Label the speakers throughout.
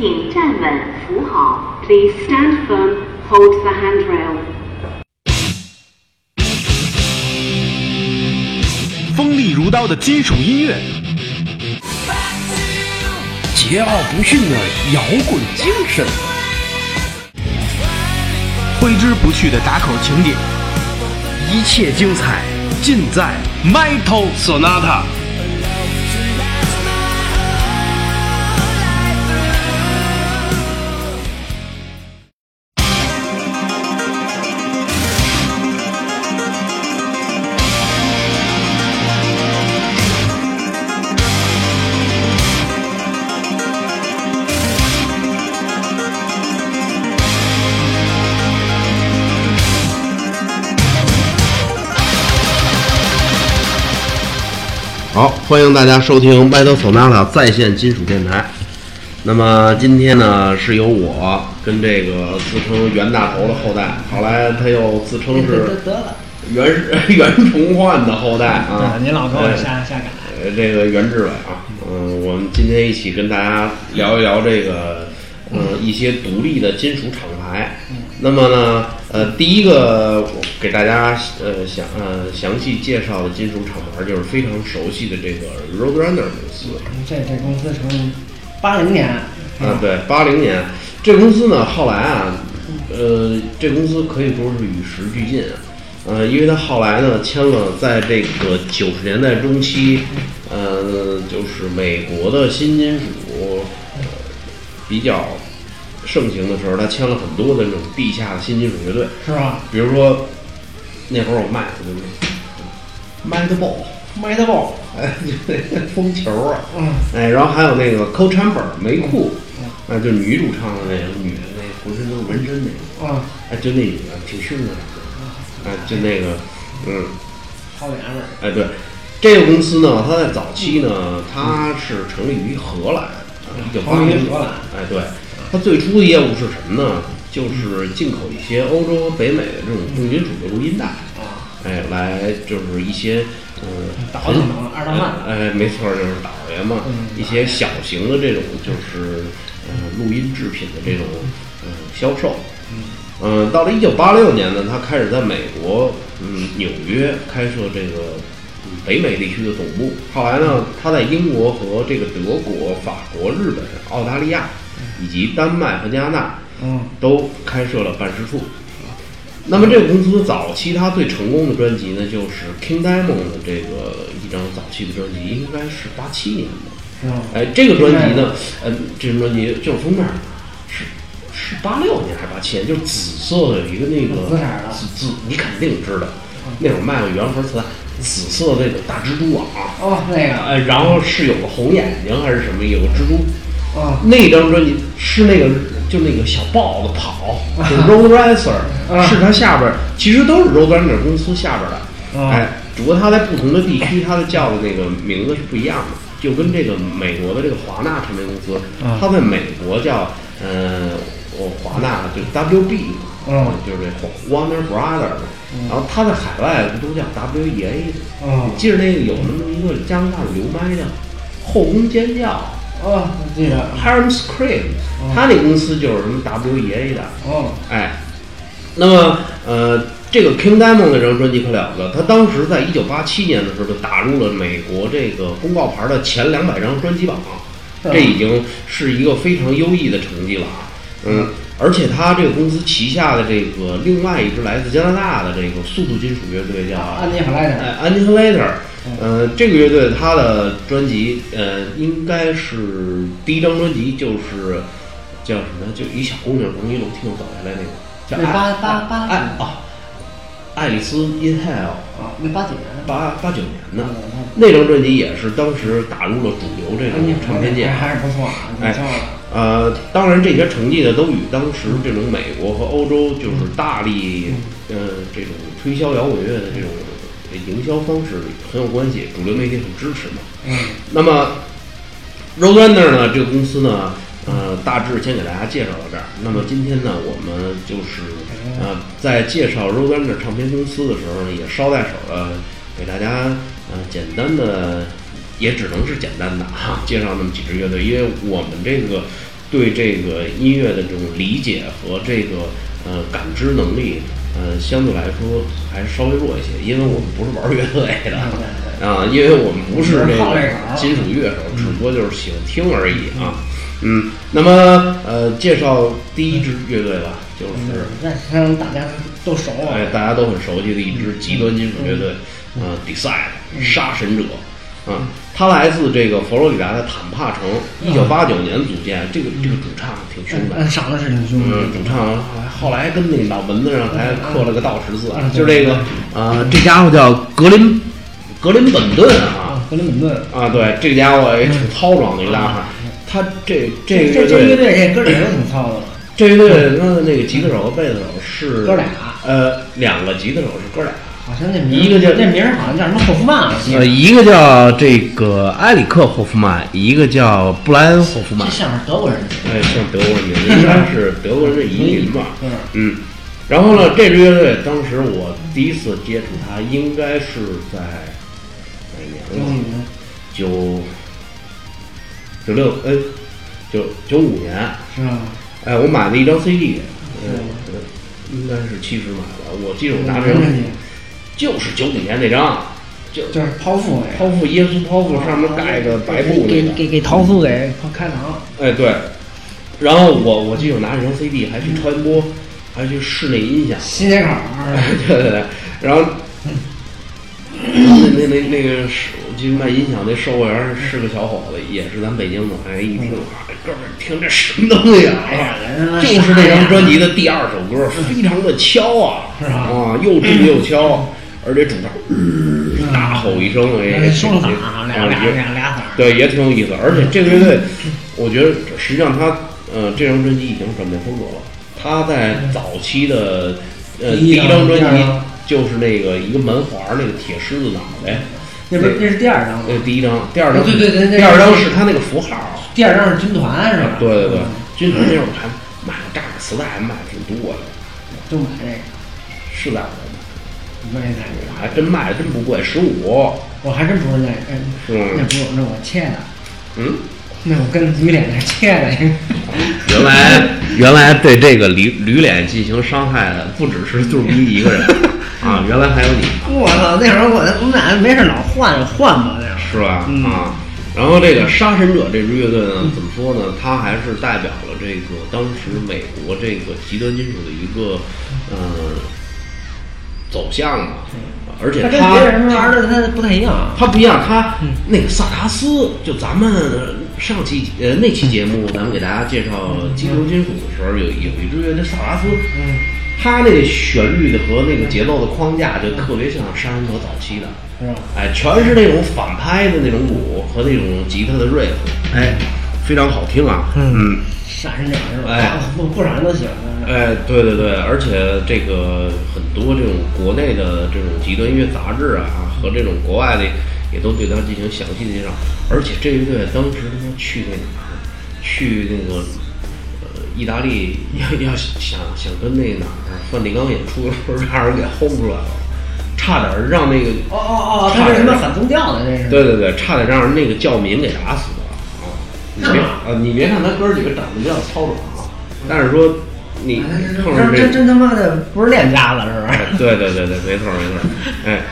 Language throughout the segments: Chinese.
Speaker 1: 请站稳扶好。Please stand firm. Hold the handrail.
Speaker 2: 锋利如刀的金属音乐，
Speaker 3: 桀骜不驯的摇滚精神，
Speaker 2: 挥之不去的打口情节，
Speaker 3: 一切精彩尽在 Metal Sonata。
Speaker 4: 欢迎大家收听麦德索纳塔在线金属电台。那么今天呢，是由我跟这个自称袁大头的后代，后来他又自称是
Speaker 5: 得了，
Speaker 4: 袁 袁崇焕的后代啊。
Speaker 5: 您老给我
Speaker 4: 哎
Speaker 5: 瞎瞎改。
Speaker 4: 呃，这个袁志伟啊，嗯、我们今天一起跟大家聊一聊这个，嗯、一些独立的金属厂牌。那么呢，呃，第一个我给大家呃详呃详细介绍的金属厂牌就是非常熟悉的这个 Roadrunner 公司。
Speaker 5: 这这公司成立八零年，
Speaker 4: 啊，对，八零年，这公司呢，后来啊，呃，这公司可以说是与时俱进啊，呃，因为它后来呢签了在这个九十年代中期，呃，就是美国的新金属呃比较盛行的时候，他签了很多的那种地下的新金属乐队，
Speaker 5: 是吧？
Speaker 4: 比如说那会儿我卖的就是
Speaker 5: Mad Ball，Mad Ball，，
Speaker 4: 哎，就 那风球啊，
Speaker 5: 嗯，
Speaker 4: 哎，然后还有那个 Co Chamber 梅库，啊，就女主唱的那个女的，那浑身都是纹身那个，
Speaker 5: 啊，
Speaker 4: 哎，就那女的挺凶的，哎，就那个，嗯，
Speaker 5: 好娘们儿，
Speaker 4: 哎，对，这个公司呢，它在早期呢，它是成立于荷兰，一九八零
Speaker 5: 于荷兰。
Speaker 4: 哎，对，它最初的业务是什么呢？就是进口一些欧洲和北美的这种重金属的录音带，
Speaker 5: 啊，
Speaker 4: 哎，来就是一些，嗯，
Speaker 5: 倒腾等二大慢，
Speaker 4: 哎，没错，就是倒爷嘛，
Speaker 5: 嗯
Speaker 4: 一些小型的这种就是呃录音制品的这种嗯销售。嗯，到了一九八六年呢，他开始在美国嗯纽约开设这个嗯北美地区的总部。后来呢，他在英国和这个德国、法国、日本、澳大利亚以及丹麦和加拿大
Speaker 5: 嗯，
Speaker 4: 都开设了办事处。那么这个公司早期它最成功的专辑呢，就是 King Diamond 的这个一张早期的专辑，应该是八七年的。
Speaker 5: 嗯？
Speaker 4: 哎，这个专辑呢，呃，这张专辑就是封面是是八六年还是八七年，就是紫色的有一个那个
Speaker 5: 紫
Speaker 4: 紫紫，你肯定知道，那会儿卖过原盒磁带，紫色的那个大蜘蛛网，
Speaker 5: 哦，那个，
Speaker 4: 呃，然后是有个红眼睛还是什么，有个蜘蛛。
Speaker 5: 啊，
Speaker 4: 那张专辑是那个就那个小豹子跑，就是 Road Racer，、
Speaker 5: 啊。
Speaker 4: 是它下边儿其实都是 Roadrunner 公司下边儿的，
Speaker 5: 啊。
Speaker 4: 哎，只不过它在不同的地区，它的叫的那个名字是不一样的，就跟这个美国的这个华纳唱片公司，
Speaker 5: 啊。
Speaker 4: 它在美国叫呃，我华纳就是 WB 嘛，
Speaker 5: 嗯
Speaker 4: 就是这 Warner Brother，、然后它在海外不都叫 WEA 的，
Speaker 5: 嗯
Speaker 4: 你记着那个有那么一个加拿大的流麦的后宫尖叫。
Speaker 5: 哦，我记着
Speaker 4: ，Harem Scream，他那公司就是什么 WEA 的，
Speaker 5: 哦，
Speaker 4: 哎，那么呃，这个 King Diamond 这张专辑可了不得，他当时在一九八七年的时候就打入了美国这个公告牌的前两百张专辑榜，这已经是一个非常优异的成绩了啊，嗯。而且他这个公司旗下的这个另外一支来自加拿大的这个速度金属乐队叫
Speaker 5: 安妮和莱特，
Speaker 4: 哎，Annihilator，呃，这个乐队他的专辑，呃，应该是第一张专辑就是叫什么？就一小姑娘从一楼梯上走下来那个，叫爱
Speaker 5: 八八八
Speaker 4: 爱啊，爱丽丝 in Hell，
Speaker 5: 啊，那八几年，
Speaker 4: 八八九年的。那张专辑也是当时打入了主流这
Speaker 5: 安妮
Speaker 4: 种唱片界。
Speaker 5: 还是不错啊，
Speaker 4: 哎呃，当然这些成绩呢，都与当时这种美国和欧洲就是大力呃这种推销摇滚乐的这种营销方式很有关系，主流媒体很支持嘛。
Speaker 5: 嗯，
Speaker 4: 那么 Roadrunner 呢，这个公司呢，呃，大致先给大家介绍到这儿。那么今天呢，我们就是呃，在介绍 Roadrunner 唱片公司的时候呢，也捎带手的给大家呃简单的，也只能是简单的哈，介绍那么几支乐队，因为我们这个对这个音乐的这种理解和这个呃感知能力，呃，相对来说还是稍微弱一些，因为我们不是玩乐队的啊，因为我们不是这个金属乐手，只不过就是喜欢听而已啊。嗯，那么呃，介绍第一支乐队吧，就是
Speaker 5: 那让大家都熟啊。
Speaker 4: 哎，大家都很熟悉的一支极端金属乐队，呃，Decide 杀神者。啊，他来自这个佛罗里达的坦帕城，一九八九年组建。这个这个主唱挺凶的，
Speaker 5: 嗯，长得是挺凶的。
Speaker 4: 主唱后来跟那脑门子上还刻了个道十字，就这个呃，这家伙叫格林格林本顿啊，
Speaker 5: 格林本顿
Speaker 4: 啊，对，这家伙也挺糙壮的一个大汉。他这
Speaker 5: 这
Speaker 4: 这
Speaker 5: 这乐队这哥俩都挺糙的。
Speaker 4: 这乐队他的那个吉他手和贝斯手是
Speaker 5: 哥俩，
Speaker 4: 呃，两个吉他手是哥俩。
Speaker 5: 好像那名
Speaker 4: 一个叫
Speaker 5: 那名好像叫什么霍夫曼，
Speaker 4: 呃，一个叫这个埃里克霍夫曼，一个叫布莱恩霍夫曼。
Speaker 5: 这像是德国人。
Speaker 4: 哎，像德国人，应该是德国人的移民吧？嗯。然后呢，这支乐队当时我第一次接触它，应该是在哪年了？九九六，哎，九九五年
Speaker 5: 是吧？
Speaker 4: 哎，我买了一张 CD，嗯，应该是七十买的，我记得我拿这张。就是九几年那张，就
Speaker 5: 就是剖腹
Speaker 4: 剖腹耶稣剖腹上面盖个白布
Speaker 5: 那个，给给给陶夫给开膛。
Speaker 4: 哎对，然后我我记得拿这张 CD 还去超音波，还去室内音响。
Speaker 5: 新街口。
Speaker 4: 对对对，然后那那那那个是，我记得卖音响那售货员是个小伙子，也是咱北京的。哎，一听哥们儿听这什么东西啊？
Speaker 5: 哎呀，
Speaker 4: 就是那张专辑的第二首歌，非常的敲啊，是啊，又重又敲。而且主唱大吼一声，哎，
Speaker 5: 双嗓，俩俩俩俩
Speaker 4: 对，也挺有意思。而且这个乐队，我觉得实际上他，呃，这张专辑已经转变风格了。他在早期的，呃，第一张专辑就是那个一个门环那个铁狮子脑袋，
Speaker 5: 那不是那是第二张，
Speaker 4: 那第一张，第二张，
Speaker 5: 对对对，
Speaker 4: 第二张是他那个符号，
Speaker 5: 第二张是军团是吧？
Speaker 4: 对对对，军团那会儿还买了炸磁带，还买挺多的，
Speaker 5: 就买这个，
Speaker 4: 是的。
Speaker 5: 卖那
Speaker 4: 个还真卖真不贵，十
Speaker 5: 五。我还真不是那，哎，那不是那我欠的。
Speaker 4: 嗯，
Speaker 5: 那我跟驴脸那欠的。
Speaker 4: 原来原来对这个驴驴脸进行伤害的不只是杜逼一个人 啊，原来还有你。
Speaker 5: 我操，那会儿我我们俩没事老换换吧，那
Speaker 4: 是吧？啊，然后这个杀神者这支乐队呢，怎么说呢？它还是代表了这个当时美国这个极端金属的一个，嗯。走向嘛，而且他
Speaker 5: 跟别人玩的他不太一样，
Speaker 4: 他不一样，他那个萨达斯，就咱们上期呃那期节目，咱们给大家介绍激流金属的时候，有有一支乐队萨达斯，
Speaker 5: 嗯，
Speaker 4: 他那个旋律的和那个节奏的框架就特别像杀人者早期的？哎，全是那种反拍的那种鼓和那种吉他的 riff，哎，非常好听啊，嗯。
Speaker 5: 杀人者是吧？哎，不不少人都喜欢他。
Speaker 4: 哎，对对对，而且这个很多这种国内的这种极端音乐杂志啊，和这种国外的也都对他进行详细的介绍。而且这一队当时他妈去那哪儿？去那个呃意大利，要要想想跟那哪儿梵蒂冈演出的时候，让人给轰出来了，差点让那个
Speaker 5: 哦哦哦，他是什么反宗教的那是？
Speaker 4: 对对对，差点让人那个教民给打死。你别呃，你别看他哥几个长得比较糙壮啊，但是说你碰上这
Speaker 5: 真真他妈的不是练家子是吧？
Speaker 4: 对对对对，没错没错。哎，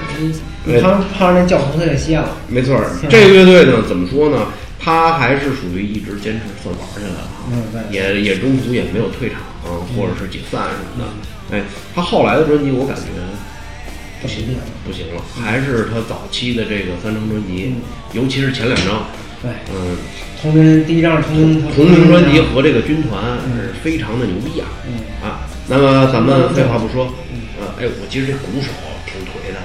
Speaker 5: 你碰碰上那教头他就歇了。
Speaker 4: 没错，这个乐队呢，怎么说呢？他还是属于一直坚持算玩下来了，
Speaker 5: 嗯，
Speaker 4: 也也中途也没有退场或者是解散什么的。哎，他后来的专辑我感觉
Speaker 5: 不行了，
Speaker 4: 不行了，还是他早期的这个三张专辑，尤其是前两张。
Speaker 5: 对，
Speaker 4: 嗯，
Speaker 5: 同名第一张同名
Speaker 4: 同名专辑和这个军团是非常的牛逼啊，
Speaker 5: 嗯。
Speaker 4: 啊，那么咱们废话不说，呃，哎，我其实这鼓手挺颓的，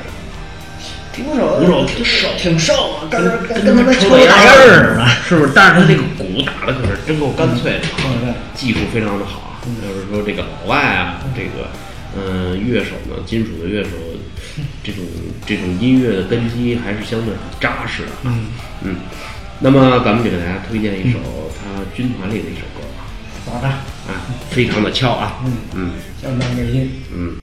Speaker 5: 鼓手
Speaker 4: 鼓手挺瘦
Speaker 5: 挺瘦啊，跟跟
Speaker 4: 跟
Speaker 5: 他妈抽
Speaker 4: 大烟
Speaker 5: 似的，
Speaker 4: 是不是？但是他这个鼓打的可是真够干脆的，
Speaker 5: 对，
Speaker 4: 技术非常的好啊，就是说这个老外啊，这个嗯乐手呢，金属的乐手，这种这种音乐的根基还是相对很扎实的，
Speaker 5: 嗯。
Speaker 4: 嗯。那么，咱们就给大家推荐一首他军团里的一首歌。吧。
Speaker 5: 好的，
Speaker 4: 啊，非常的俏啊，
Speaker 5: 嗯。
Speaker 4: 嗯，
Speaker 5: 相当开心，
Speaker 4: 嗯。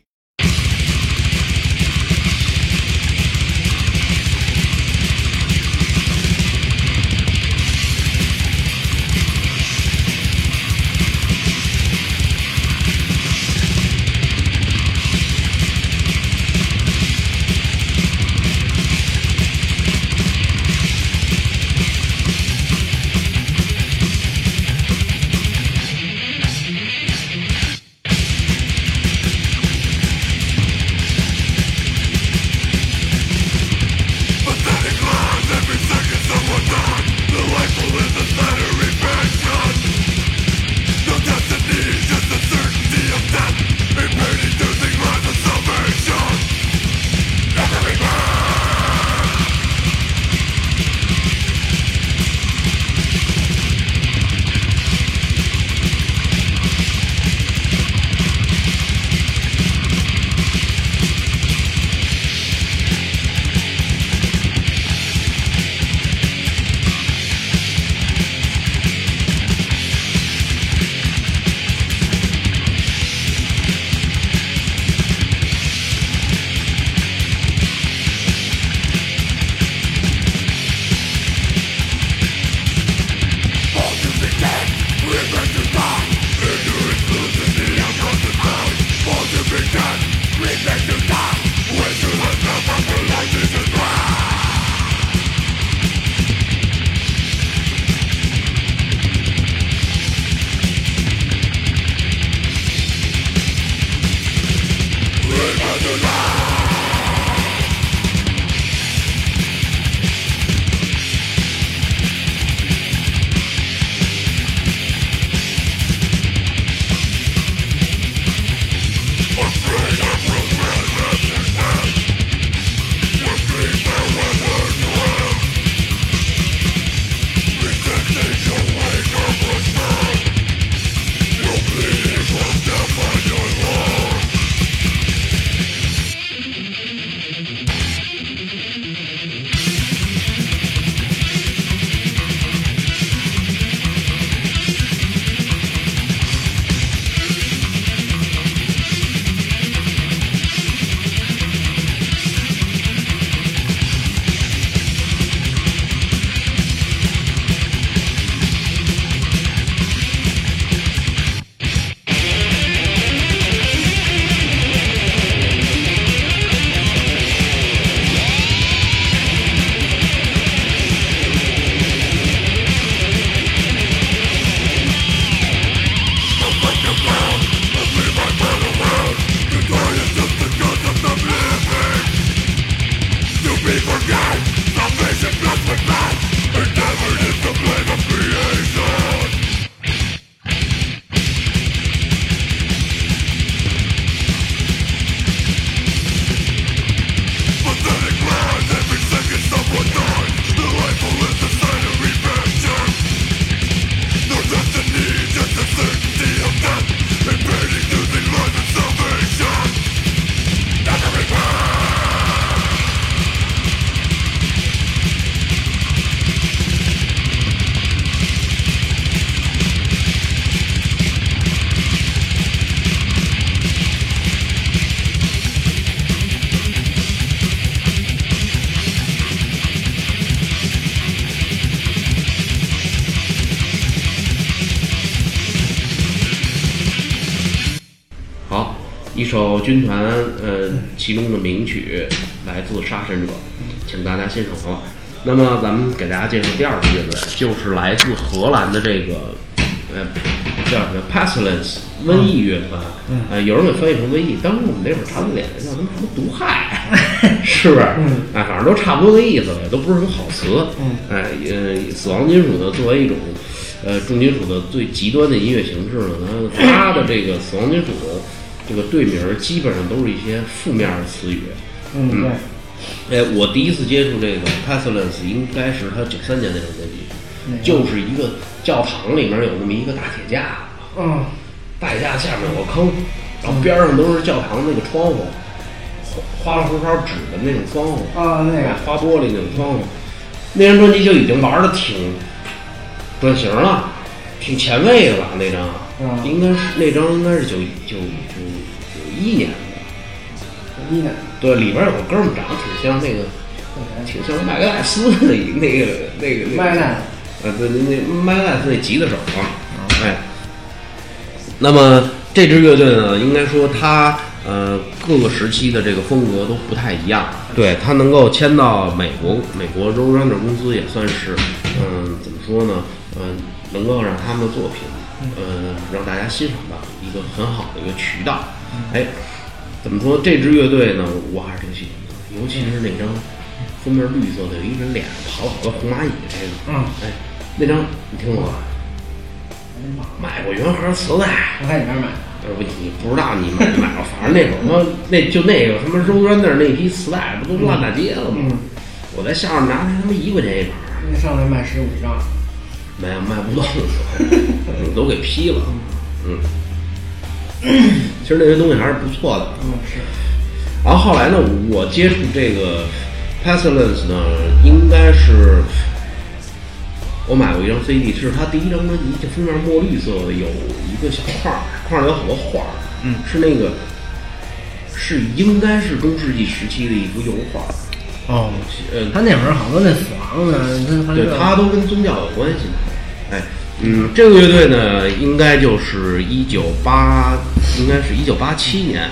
Speaker 4: 首军团呃其中的名曲，来自《杀神者》，请大家欣赏。那么咱们给大家介绍第二个乐队，就是来自荷兰的这个呃叫什么 Pestilence 瘟疫乐团，呃有人给翻译成瘟疫，当时我们那会儿查字典叫他们什么毒害，是不是？哎，反正都差不多的意思，都不是什么好词。哎，呃，死亡金属呢，作为一种呃重金属的最极端的音乐形式呢，它它的这个死亡金属的这个队名基本上都是一些负面的词语。
Speaker 5: 嗯，对。
Speaker 4: 哎，我第一次接触这个 Pestilence 应该是他九三年那张专辑，就是一个教堂里面有那么一个大铁架子，
Speaker 5: 嗯，
Speaker 4: 大铁架下面有个坑，然后边上都是教堂那个窗户，花花里胡哨纸的那种窗户
Speaker 5: 啊，那个。
Speaker 4: 花玻璃那种窗户，那张专辑就已经玩的挺转型了，挺前卫的吧。那张。
Speaker 5: 嗯。
Speaker 4: 应该是那张应该是九九九九一年的，
Speaker 5: 一呢，
Speaker 4: 对，里边有个哥们儿长得挺像那个。挺像麦格赖斯的一那个那个那个，
Speaker 5: 麦奈
Speaker 4: 呃，对，那那麦格赖斯那吉他手啊，哎。那么这支乐队呢，应该说它呃各个时期的这个风格都不太一样。对，他能够签到美国美国 Roadrunner 公司，也算是嗯怎么说呢？嗯、能够让他们的作品呃让大家欣赏到一个很好的一个渠道。哎，怎么说？这支乐队呢，我还是挺喜欢的，尤其是那张封面绿色的，有一人脸上跑了好多红蚂蚁这个，
Speaker 5: 嗯，
Speaker 4: 哎，那张你听过吧？买过原盒磁带，
Speaker 5: 我在你那儿买的。
Speaker 4: 呃不，你不知道你买没买过，反正那会儿他妈那就那个什么 Roadrunner 那批磁带不都烂大街了吗？
Speaker 5: 嗯
Speaker 4: 我在下面拿他妈一块钱一盘儿，
Speaker 5: 那上来卖十五张，
Speaker 4: 没有卖不动，都给批了。嗯，其实那些东西还是不错的。
Speaker 5: 嗯是，
Speaker 4: 然后后来呢，我接触这个 Pestilence 呢，应该是我买过一张 CD，是他第一张专辑，这封面墨绿色的，有一个小框儿，框儿里有好多画儿，
Speaker 2: 嗯，
Speaker 4: 是那个是应该是中世纪时期的一幅油画，
Speaker 5: 哦，
Speaker 4: 呃，
Speaker 5: 他那会儿好多那死亡的，他
Speaker 4: 对，它都跟宗教有关系嘛。哎，嗯，这个乐队呢，应该就是一九八，应该是一九八七年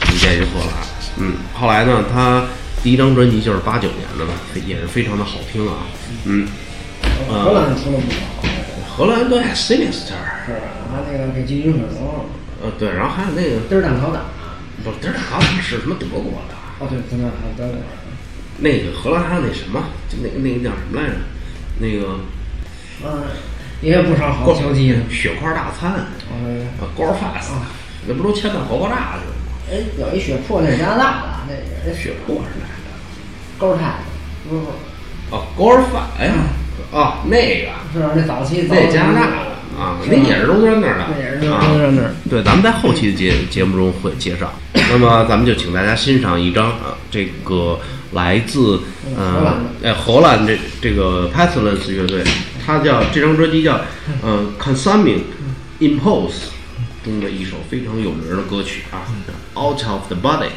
Speaker 4: 组建于荷兰。嗯，后来呢，他第一张专辑就是八九年的了，也是非常的好听啊。嗯，
Speaker 5: 荷兰出了不少，
Speaker 4: 荷兰对 Sinister，
Speaker 5: 是吧？他那个给金军水龙，
Speaker 4: 呃，对，然后还有那个
Speaker 5: 德尔蛋烤胆，
Speaker 4: 不，这好像是什么德国的，
Speaker 5: 哦对，德国人，
Speaker 4: 那个荷兰还有那什么，就那个那个叫什么来着？那个
Speaker 5: 嗯，也有不少好球技的。
Speaker 4: 血块大餐。
Speaker 5: 哦，
Speaker 4: 啊，高尔 fast，那不都签到活爆炸去了吗？
Speaker 5: 哎，有一血泊那是加拿大的，那那
Speaker 4: 血泊是哪个？
Speaker 5: 勾泰，不是
Speaker 4: 哦，高尔 fast，哎呀，哦，那个，
Speaker 5: 是吧？那早期
Speaker 4: 那加拿大的啊，那也是中专那儿的，
Speaker 5: 那也是
Speaker 4: 啊
Speaker 5: 中专那儿
Speaker 4: 对，咱们在后期的节节目中会介绍。那么，咱们就请大家欣赏一张啊，这个来自呃哎荷兰这这个 Pestilence 乐队，它叫这张专辑叫呃 Consuming Impulse 中的一首非常有名的歌曲啊，Out of the Body。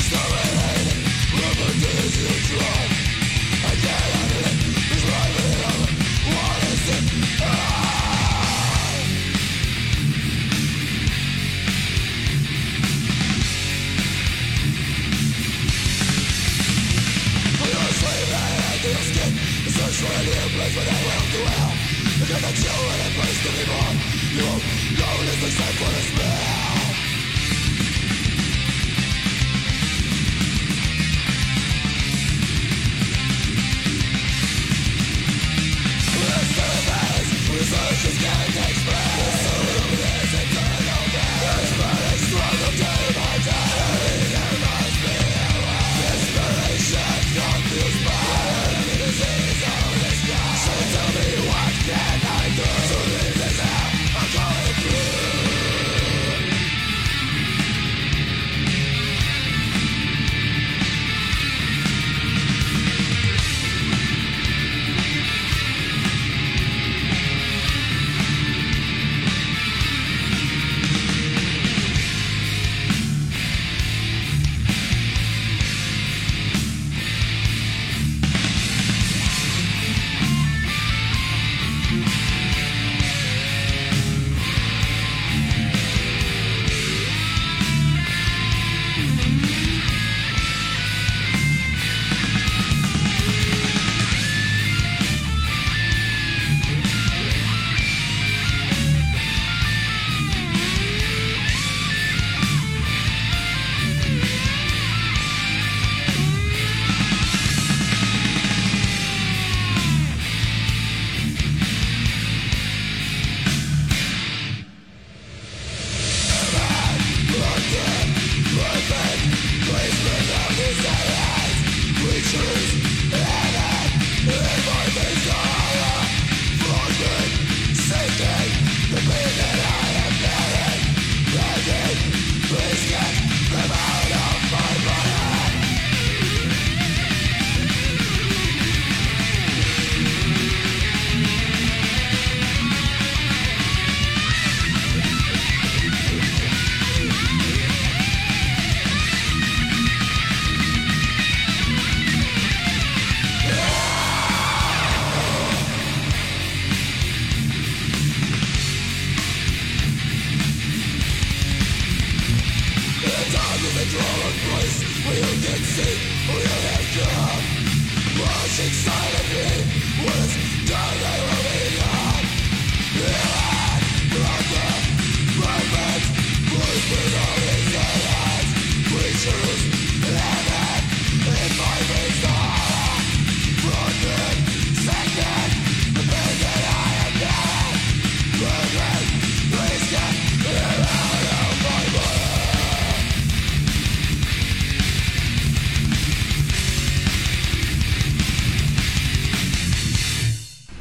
Speaker 6: It's not right, rubber does your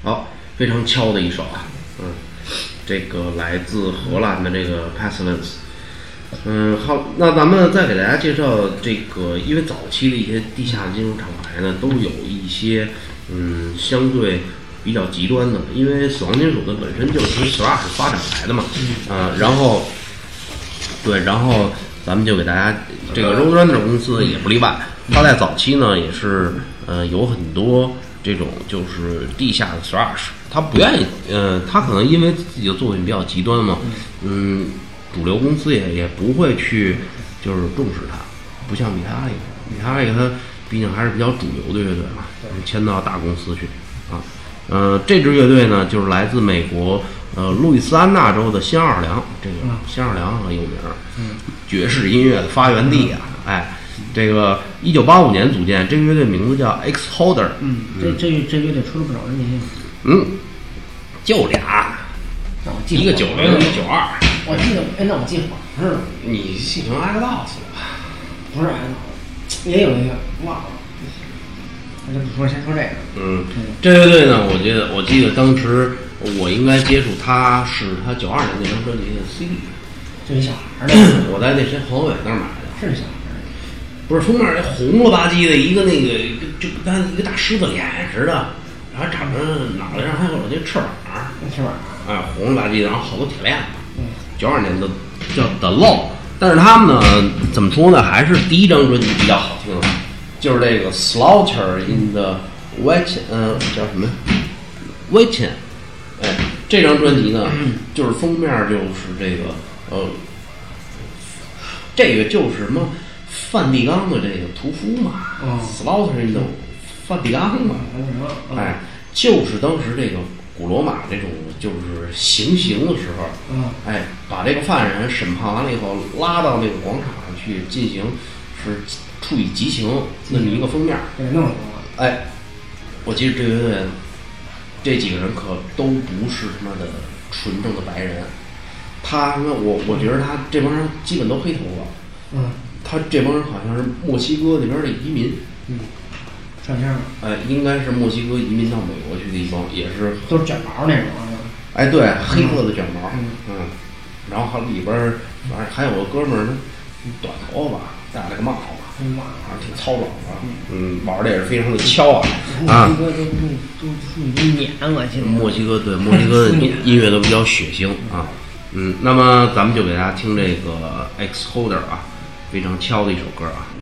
Speaker 4: 好，非常敲的一首啊，嗯，这个来自荷兰的这个 Pestilence，嗯，好，那咱们再给大家介绍这个，因为早期的一些地下金属厂牌呢，都有一些嗯相对比较极端的，因为死亡金属的本身就是从 thrash 发展来的嘛，啊，然后对，然后咱们就给大家这个 Roadrunner 公司也不例外，它在早期呢也是呃有很多这种就是地下的 thrash，他不愿意，呃，他可能因为自己的作品比较极端嘛，嗯，主流公司也也不会去就是重视他，不像米塔利，米塔利克它毕竟还是比较主流的乐队嘛，签到大公司去啊，呃，这支乐队呢就是来自美国呃路易斯安那州的新奥尔良，这个新奥尔良很有名儿，爵士音乐的发源地啊，哎。这个一九八五年组建，这个乐队名字叫 X Holder，
Speaker 5: 嗯，这这这乐队出了不少人名，
Speaker 4: 嗯，就俩，一个九零，一个九二。
Speaker 5: 我记得，哎，那我记混是了，
Speaker 4: 你戏称 X Loss 了吧？
Speaker 5: 不是哎，也有一个忘了，那就不说，先说这个，
Speaker 4: 嗯，这乐队呢，我记得，我记得当时我应该接触他是他九二年那张专辑的 CD，
Speaker 5: 就是小孩儿的，
Speaker 4: 我在那谁黄伟那儿买的。
Speaker 5: 是小孩
Speaker 4: 不是封面那红了吧唧的一个那个就跟咱一个大狮子脸似的，然后长着脑袋上还有那翅膀儿，
Speaker 5: 是吧？
Speaker 4: 哎，红了吧唧的，然后好多铁链子。
Speaker 5: 嗯，
Speaker 4: 九二年的叫 The Law，但是他们呢，怎么说呢？还是第一张专辑比较好听，就是这个 Slaughter in the Wet，嗯、叫什么 w e t 哎，这张专辑呢，就是封面就是这个呃，这个就是什么梵蒂冈的这个屠夫嘛、
Speaker 5: 哦
Speaker 4: s l a u g h t e r in the 梵蒂冈嘛？哎，就是当时这个古罗马这种就是行刑的时候，
Speaker 5: 嗯，
Speaker 4: 哎，把这个犯人审判完了以后，拉到那个广场上去进行是处以极刑那么一个封面儿。
Speaker 5: 给弄死了，
Speaker 4: 哎，我记得这个队这几个人可都不是他妈的纯正的白人，他他妈我我觉得他这帮人基本都黑头发，
Speaker 5: 嗯
Speaker 4: 他这帮人好像是墨西哥那边的移民，
Speaker 5: 嗯，串签儿
Speaker 4: 哎，应该是墨西哥移民到美国去的一帮，也是
Speaker 5: 都是卷毛那种啊，
Speaker 4: 哎，对，黑色的卷毛，
Speaker 5: 嗯
Speaker 4: 嗯，然后还里边儿，反正还有个哥们儿，短头发，戴了个帽子，
Speaker 5: 真哇！
Speaker 4: 反正挺糙老的，嗯，玩的也是非常的敲啊，啊
Speaker 5: 墨西，哥都都都属于碾，我记得。
Speaker 4: 墨西哥对墨西哥的 音乐都比较血腥啊，嗯，那么咱们就给大家听这个 X Holder 啊，非常敲的一首歌啊。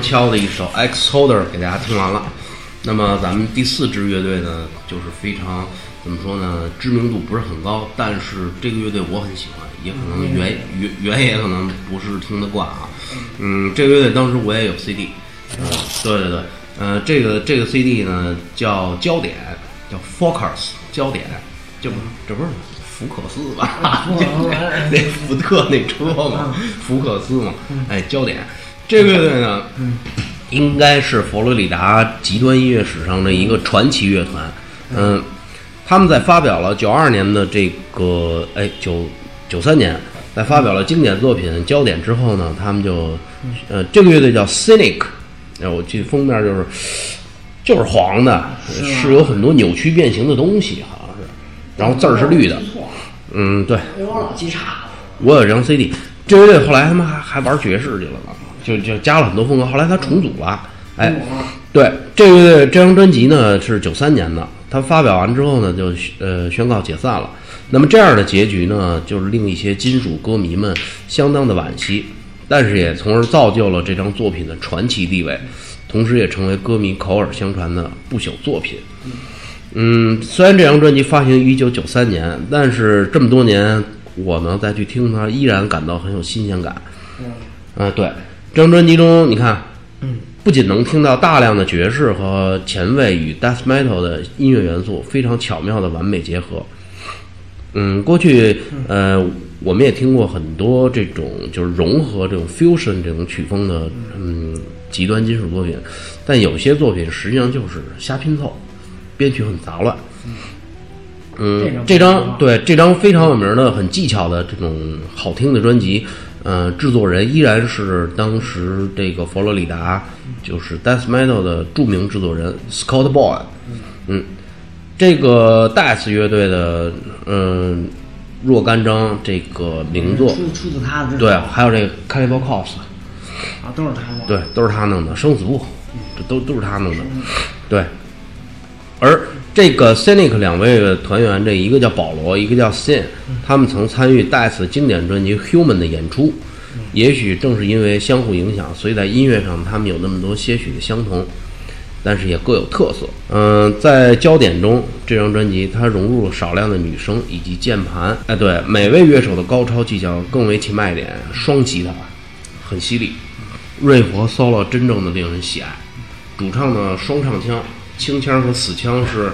Speaker 4: 常敲的一首《X Holder》给大家听完了。那么咱们第四支乐队呢，就是非常怎么说呢，知名度不是很高，但是这个乐队我很喜欢，也可能原原原也可能不是听得惯啊。嗯，这个乐队当时我也有 CD，嗯，对对对，呃，这个这个 CD 呢叫焦点，叫 Focus 焦点，这不这不是福克斯吧？那福特那车嘛，福克斯嘛，哎，焦点。这个乐队呢，嗯应该是佛罗里达极端音乐史上的一个传奇乐团。嗯，他们在发表了九二年的这个，哎，九九三年，在发表了经典作品《焦点》之后呢，他们就，呃，这个乐队叫 Cynic，哎，我记得封面就是就是黄的，是有很多扭曲变形的东西，好像是，然后字儿是绿的。嗯，对。
Speaker 5: 因为我老记岔了。
Speaker 4: 我有张 CD，这乐队后来他妈还还玩爵士去了呢。就就加了很多风格，后来他重组了，哎，对，这个这张专辑呢是九三年的，他发表完之后呢就呃宣告解散了。那么这样的结局呢，就是令一些金属歌迷们相当的惋惜，但是也从而造就了这张作品的传奇地位，同时也成为歌迷口耳相传的不朽作品。嗯，虽然这张专辑发行于一九九三年，但是这么多年我呢再去听它，依然感到很有新鲜感。嗯，啊对。这张专辑中，你看，嗯，不仅能听到大量的爵士和前卫与 death metal 的音乐元素，非常巧妙的完美结合。嗯，过去呃，我们也听过很多这种就是融合这种 fusion 这种曲风的嗯极端金属作品，但有些作品实际上就是瞎拼凑，编曲很杂乱。嗯，这张对这张非常有名的、很技巧的这种好听的专辑。呃，制作人依然是当时这个佛罗里达，就是 Death Metal 的著名制作人 Scott Boy。嗯，这个 Death 乐队的嗯若干张这个名作，
Speaker 5: 出出自他的
Speaker 4: 对，还有这个 Cannibal Corpse，
Speaker 5: 啊，都是他弄的，
Speaker 4: 对，都是他弄的，生死簿，这都都是他弄的，对，而。这个 Cynic 两位团员，这一个叫保罗，一个叫 Sin，他们曾参与 Death 经典专辑《Human》的演出。也许正是因为相互影响，所以在音乐上他们有那么多些许的相同，但是也各有特色。嗯，在焦点中，这张专辑它融入了少量的女声以及键盘。哎，对，每位乐手的高超技巧更为其卖点。双吉他很犀利，瑞佛 solo 真正的令人喜爱。主唱的双唱腔。清腔和死腔是，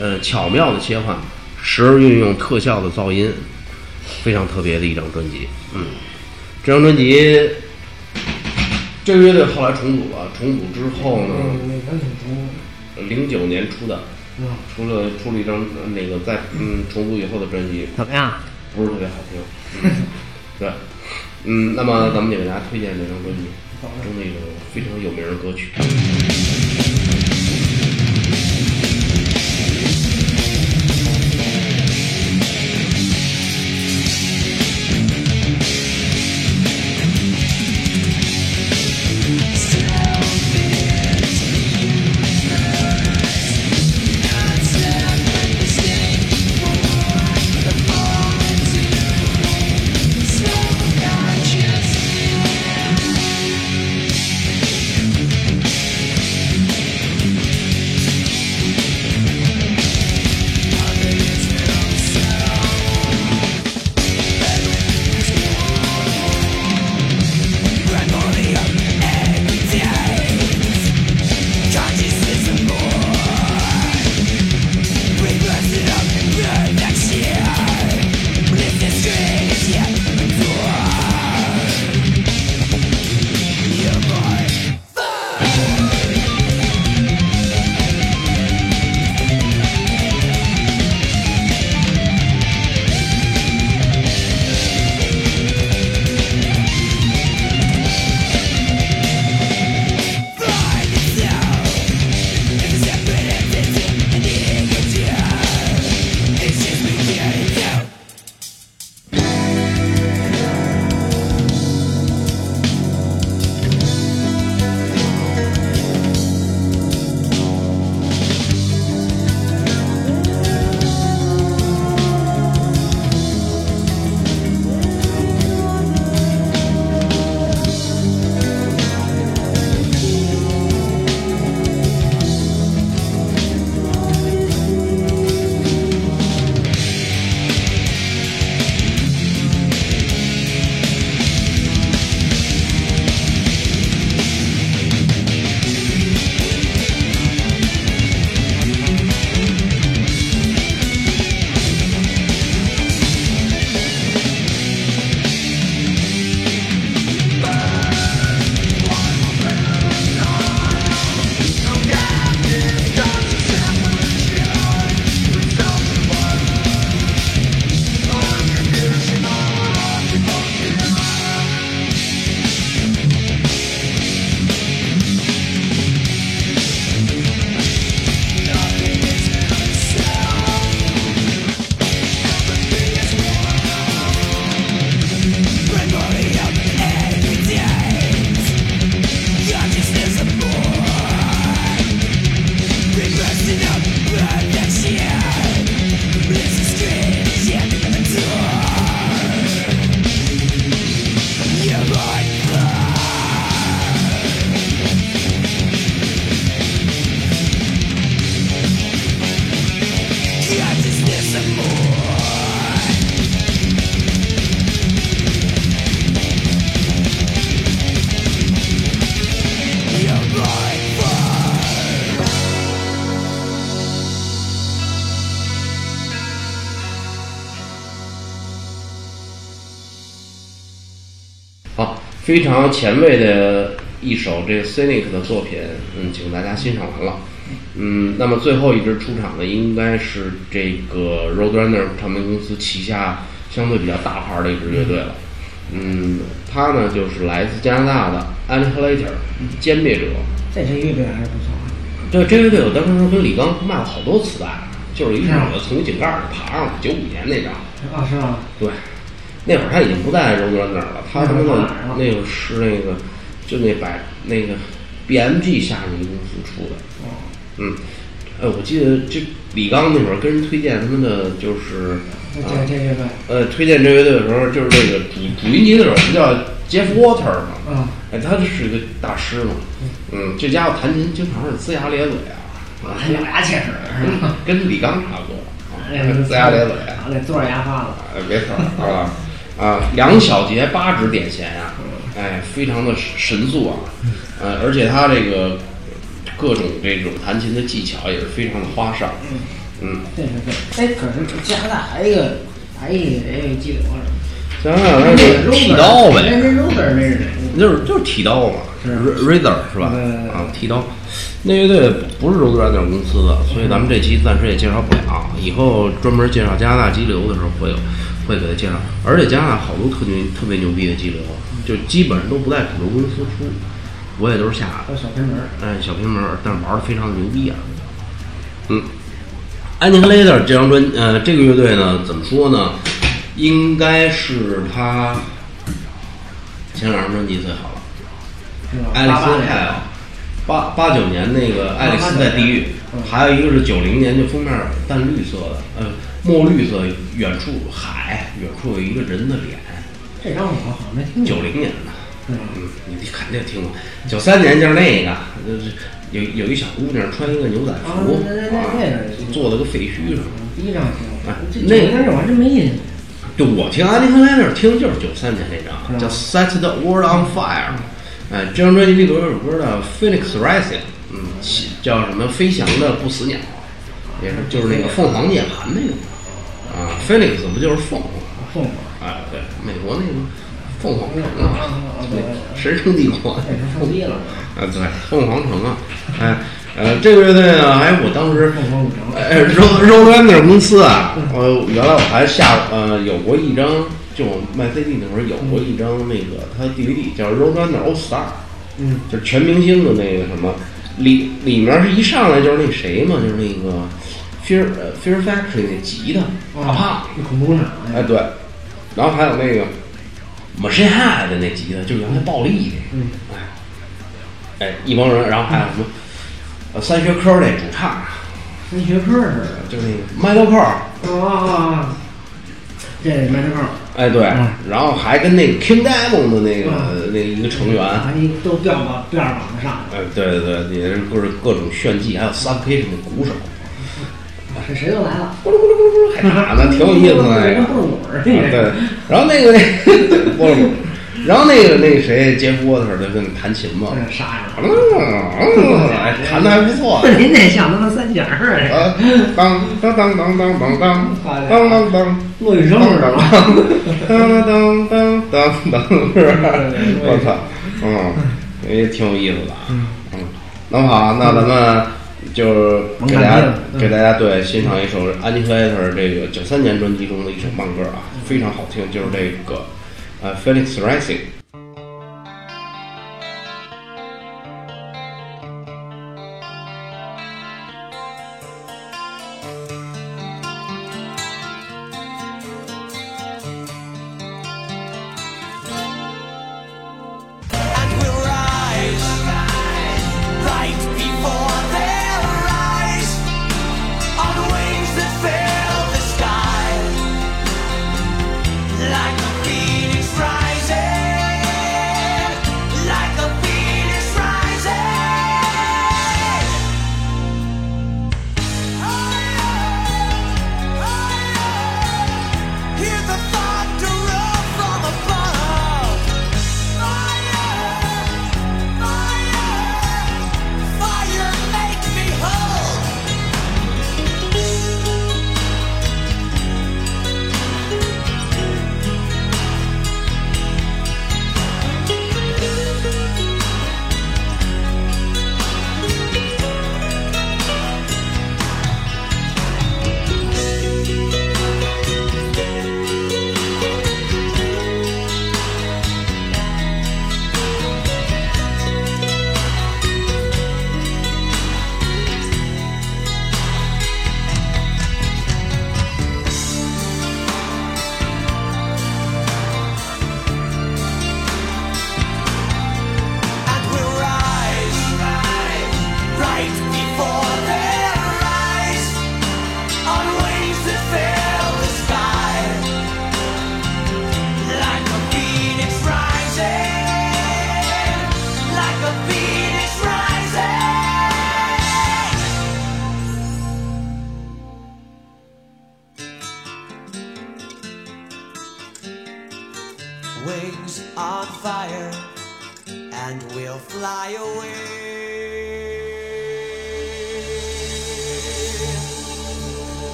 Speaker 4: 呃，巧妙的切换，时而运用特效的噪音，非常特别的一张专辑。嗯，这张专辑，这个乐队后来重组了，重组之后呢，零九年出的，出了出了一张那个在嗯重组以后的专辑，
Speaker 5: 怎么样？
Speaker 4: 不是特别好听。对，嗯，那么咱们也给大家推荐这张专辑中那个非常有名的歌曲。非常前卫的一首这个 Cynic 的作品，嗯，请大家欣赏完了。嗯，那么最后一支出场的应该是这个 Roadrunner 唱片公司旗下相对比较大牌的一支乐队了。嗯，他呢就是来自加拿大的 Annihilator 歼灭者。
Speaker 5: 这支乐队还是不错。
Speaker 4: 这这乐队我当时跟李刚卖了好多磁带，就是一女的从井盖儿上爬上来，九五年那张。
Speaker 5: 啊，是吗？
Speaker 4: 对，那会儿他已经不在 Roadrunner 了，他他妈的那个是那个就那百那个 BMG 下面一公司出的。
Speaker 5: 哦，
Speaker 4: 嗯，呃，我记得这李刚那会儿跟人推荐他们的就是
Speaker 5: 这
Speaker 4: 啊
Speaker 5: 这乐队
Speaker 4: 呃推荐这乐队的时候，就是这个主主音吉他手不叫 Jeff Water 嘛，
Speaker 5: 嗯，
Speaker 4: 哎，他是一个大师嘛，嗯，这家伙弹琴经常是龇牙咧嘴啊，
Speaker 5: 咬牙切齿是吧？
Speaker 4: 跟李刚差不多啊，
Speaker 5: 哎呀
Speaker 4: 龇牙咧嘴
Speaker 5: 那坐着牙发了。
Speaker 4: 呃，没错儿啊啊，两小节八指点弦呀、哎，非常的神速啊，呃，而且他这个各种这种弹琴的技巧也是非常的花哨，嗯，
Speaker 5: 对对对，哎，可是加拿大还有一个还有一个激流是吧？
Speaker 4: 想想那个剃刀
Speaker 5: 那
Speaker 4: 呗，
Speaker 5: 那 Roder 那是？
Speaker 4: 就是就是剃刀嘛
Speaker 5: 是
Speaker 4: ，Razor 是吧？
Speaker 5: 对对对
Speaker 4: 啊，剃刀，那乐队不是 Roadrunner 公司的，所以咱们这期暂时也介绍不了，以后专门介绍加拿大激流的时候会有会给他介绍，而且加拿大好多特牛特别牛逼的激流，就基本上都不在主流公司出，我也都是下
Speaker 5: 小偏门儿。
Speaker 4: 哎小平门儿，但是玩的非常的牛逼啊。嗯，Annihilator 这张专呃这个乐队呢，怎么说呢？应该是他前两张专辑最好了。爱丽丝
Speaker 5: 88年
Speaker 4: Hell，八八九年那个爱丽丝在地狱
Speaker 5: 嗯，
Speaker 4: 还有一个是九零年就封面淡绿色的，呃，墨绿色，远处海，远处有一个人的脸，
Speaker 5: 这张我好像没听过。
Speaker 4: 九零年的，嗯，你肯定听过。九三年就是那个，就是有有一小姑娘穿一个牛仔服，
Speaker 5: 啊
Speaker 4: 坐在个废墟上。
Speaker 5: 第一张听过
Speaker 4: 哎，
Speaker 5: 这
Speaker 4: 那
Speaker 5: 这这我还真没印象。
Speaker 4: 就我听安妮克莱那听就是九三年那张，叫《Set the World on Fire》。哎，这张专辑里头有首歌叫《Phoenix Rising》，嗯，叫什么？飞翔的不死鸟，也是就是那个凤凰涅槃那个啊，Phoenix 不就是凤凰？
Speaker 5: 凤凰，
Speaker 4: 哎，对，美国那个凤凰城
Speaker 5: 啊
Speaker 4: 啊
Speaker 5: 啊，对
Speaker 4: 那神圣帝国。
Speaker 5: 这是放低了。
Speaker 4: 啊，对，凤凰城啊，哎，呃，这个乐队呢，哎，我当时
Speaker 5: 凤凰古城。
Speaker 4: 哎，Road Roadrunner 公司啊，呃，原来我还下呃有过一张，就我卖 CD 那会儿有过一张那个它 DVD 叫 Roadrunner All Star，
Speaker 5: 嗯，
Speaker 4: 就是全明星的那个什么，里里面是一上来就是那谁嘛，就是那个 Fear 呃 Fear Factory 那吉他大胖，
Speaker 5: 那恐怖场。
Speaker 4: 哎对，然后还有那个 Machine Head 的那吉他，就是原来暴力的，
Speaker 5: 嗯，
Speaker 4: 哎，哎一帮人，然后还有什么呃三学科那主唱，
Speaker 5: 三学科似的。
Speaker 4: 就是那个 Michael Cole。
Speaker 5: 啊啊啊！这麦克号，
Speaker 4: 哎，对，
Speaker 5: 嗯
Speaker 4: 然后还跟那个 King Diamond 的那个、
Speaker 5: 嗯
Speaker 4: 那一个成员，
Speaker 5: 都吊到吊着膀子上
Speaker 4: 哎，对对对，也是各种各种炫技，还有 Suffocation 的鼓手，
Speaker 5: 来，这谁又来了，
Speaker 4: 咕噜咕噜咕噜还 打呢，挺有意思的。对，然后那个那波鲁，然后那个那个谁杰夫沃特就跟弹琴嘛，
Speaker 5: 这杀人。
Speaker 4: 嗯，哎弹的还不错。
Speaker 5: 您那像他妈三角似的，
Speaker 4: 啊，当当当当当当当当当当。
Speaker 5: 骆玉生似？
Speaker 4: 当当当当当，是吧？我操，嗯，也挺有意思的啊。嗯，那么好，那咱们就是给大家给大家对欣赏一首 Annihilator 这个九三年专辑中的一首慢歌啊，非常好听，就是这个呃 Phoenix Rising。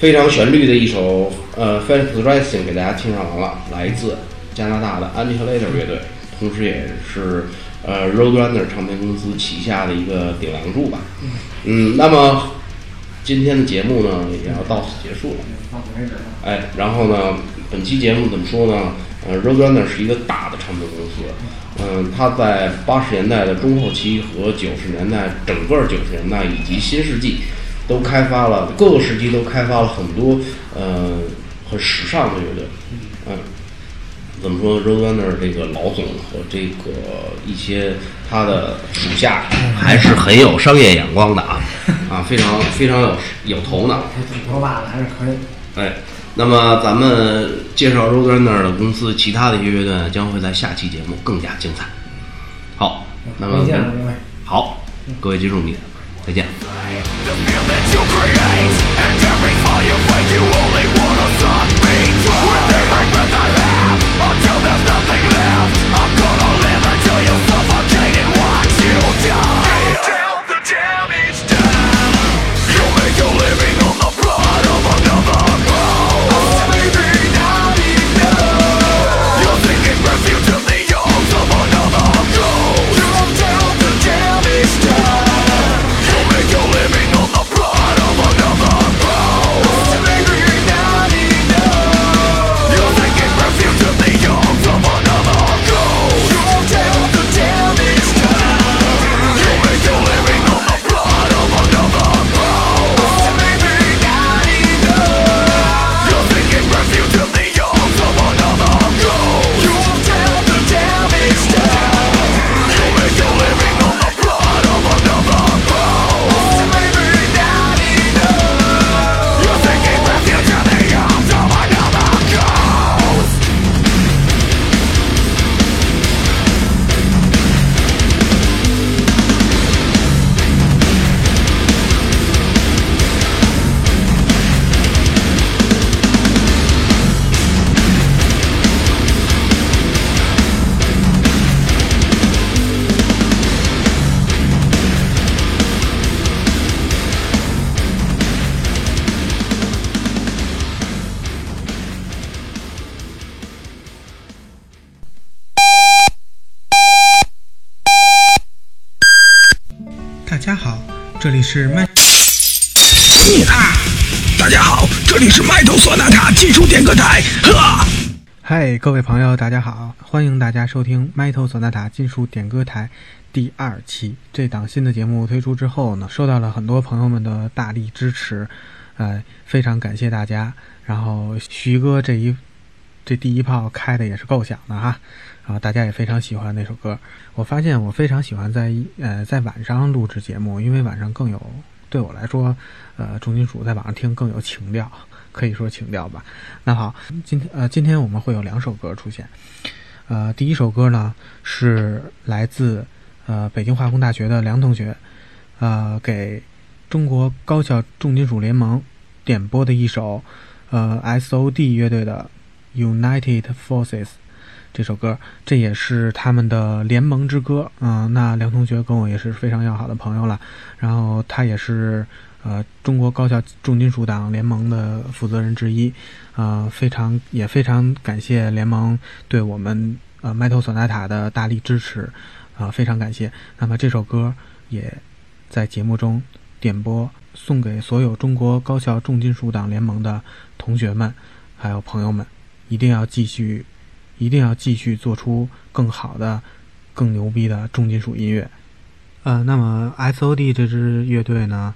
Speaker 4: 非常旋律的一首呃《Felix Rising》给大家听上完了，来自加拿大的 Annihilator 乐队，同时也是呃 Roadrunner 唱片公司旗下的一个顶梁柱吧。嗯，那么今天的节目呢也要到此结束了。哎，然后呢，本期节目怎么说呢？呃，Roadrunner 是一个大的唱片公司，嗯、它在八十年代的中后期和九十年代，整个九十年代以及新世纪，都开发了各个时期都开发了很多呃很时尚的乐队，嗯。怎么说？Roadrunner 这个老总和这个一些他的属下 还是很有商业眼光的啊，啊，非常非常有有头脑。
Speaker 5: 他剪头发的还是可以。
Speaker 4: 哎，那么咱们介绍 Roadrunner 的公司其他的一些乐队呢，将会在下期节目更加精彩。好，那么。好，各位听众朋友，再见。
Speaker 7: 是麦。
Speaker 3: 啊！大家好，这里是麦头索纳塔技术点歌台，呵。
Speaker 7: 嗨，各位朋友，大家好！欢迎大家收听麦头索纳塔技术点歌台第二期。这档新的节目推出之后呢，受到了很多朋友们的大力支持，呃，非常感谢大家。然后徐哥这一这第一炮开的也是够响的哈，然后大家也非常喜欢那首歌。我发现我非常喜欢在呃在晚上录制节目，因为晚上更有对我来说，呃，重金属在晚上听更有情调，可以说情调吧。那好，今天呃今天我们会有两首歌出现，呃，第一首歌呢是来自呃北京化工大学的梁同学，呃给中国高校重金属联盟点播的一首呃 S.O.D 乐队的 United Forces 这首歌，这也是他们的联盟之歌。嗯、那梁同学跟我也是非常要好的朋友了，然后他也是呃中国高校重金属党联盟的负责人之一。呃，非常也非常感谢联盟对我们呃麦头索纳塔的大力支持，啊、非常感谢。那么这首歌也在节目中点播，送给所有中国高校重金属党联盟的同学们，还有朋友们，一定要继续，一定要继续做出更好的、更牛逼的重金属音乐。呃，那么 S.O.D 这支乐队呢，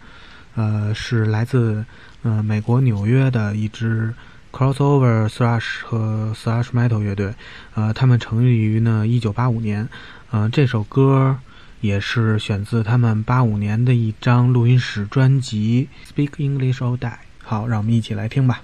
Speaker 7: 呃，是来自呃美国纽约的一支 crossover thrash 和 thrash metal 乐队。呃，他们成立于呢1985年。呃，这首歌也是选自他们85年的一张录音室专辑《Speak English or Die》。好，让我们一起来听吧。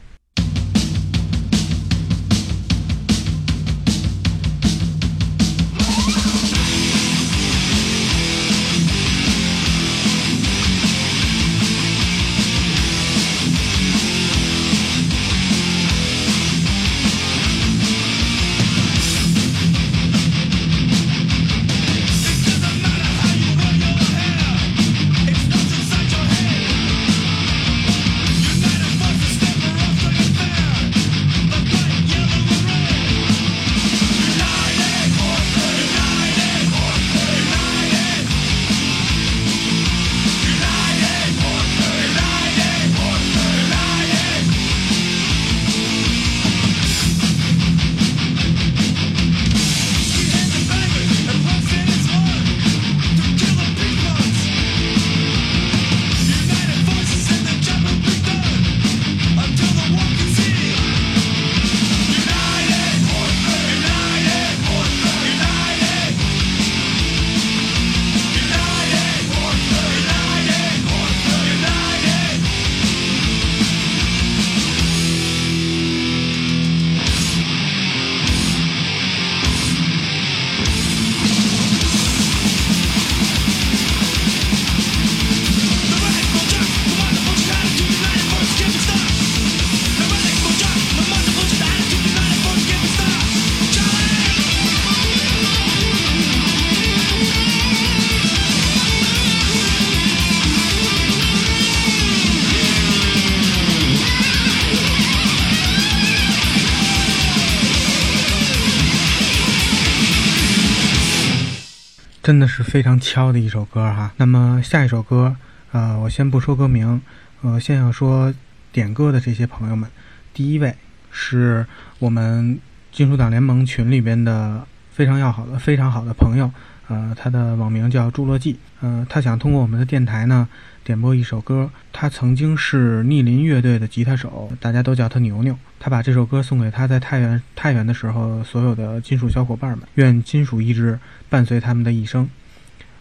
Speaker 7: 真的是非常敲的一首歌哈。那么下一首歌，呃，我先不说歌名，呃，先要说点歌的这些朋友们，第一位是我们金属党联盟群里边的非常要好的、非常好的朋友，呃，他的网名叫侏罗纪，呃，他想通过我们的电台呢。点播一首歌，他曾经是逆鳞乐队的吉他手，大家都叫他牛牛。他把这首歌送给他在太原太原的时候所有的金属小伙伴们，愿金属一直伴随他们的一生。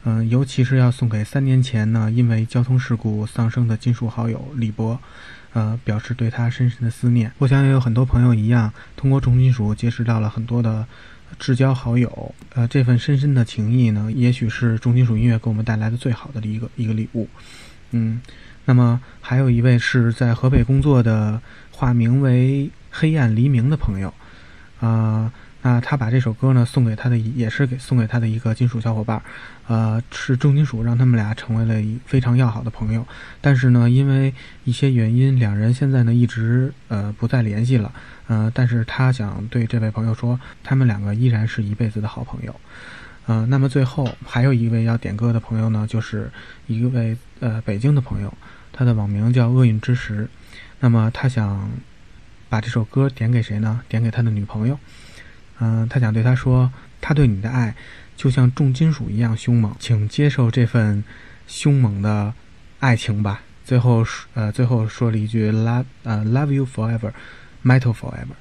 Speaker 7: 嗯，尤其是要送给三年前呢因为交通事故丧生的金属好友李博，呃，表示对他深深的思念。我想也有很多朋友一样，通过重金属结识到了很多的至交好友。呃，这份深深的情谊呢，也许是重金属音乐给我们带来的最好的一个一个礼物。嗯，那么还有一位是在河北工作的，化名为黑暗黎明的朋友，啊，那他把这首歌呢送给他的，也是给送给他的一个金属小伙伴，呃，是重金属让他们俩成为了一非常要好的朋友，但是呢，因为一些原因，两人现在呢一直呃不再联系了，呃，但是他想对这位朋友说，他们两个依然是一辈子的好朋友。呃，那么最后还有一位要点歌的朋友呢，就是一位呃北京的朋友，他的网名叫厄运之时。那么他想把这首歌点给谁呢？点给他的女朋友。嗯，他想对他说，他对你的爱就像重金属一样凶猛，请接受这份凶猛的爱情吧。最后呃最后说了一句 love 呃 love you forever，metal forever。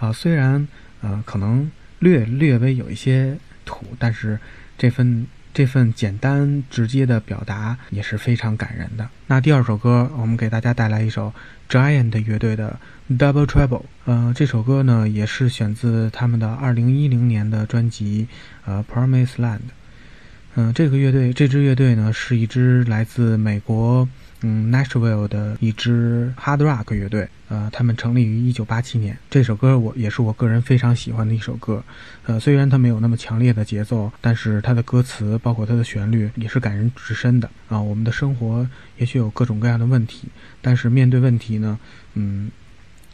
Speaker 7: 啊，虽然呃可能略略微有一些。土，但是这份这份简单直接的表达也是非常感人的。那第二首歌，我们给大家带来一首 Giant 乐队的 Double Trouble。呃，这首歌呢也是选自他们的2010年的专辑呃 Promise Land。嗯，这个乐队这支乐队呢是一支来自美国。嗯，Nashville 的一支 Hard Rock 乐队，呃，他们成立于1987年。这首歌我也是我个人非常喜欢的一首歌，呃，虽然它没有那么强烈的节奏，但是它的歌词包括它的旋律也是感人至深的啊。我们的生活也许有各种各样的问题，但是面对问题呢，嗯，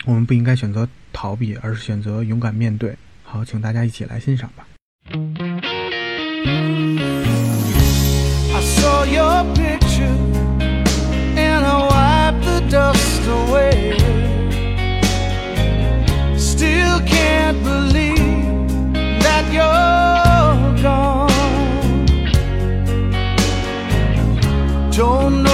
Speaker 7: 我们不应该选择逃避，而是选择勇敢面对。好，请大家一起来欣赏吧。
Speaker 8: I saw your picture. dust away. Still can't believe that you're gone. Don't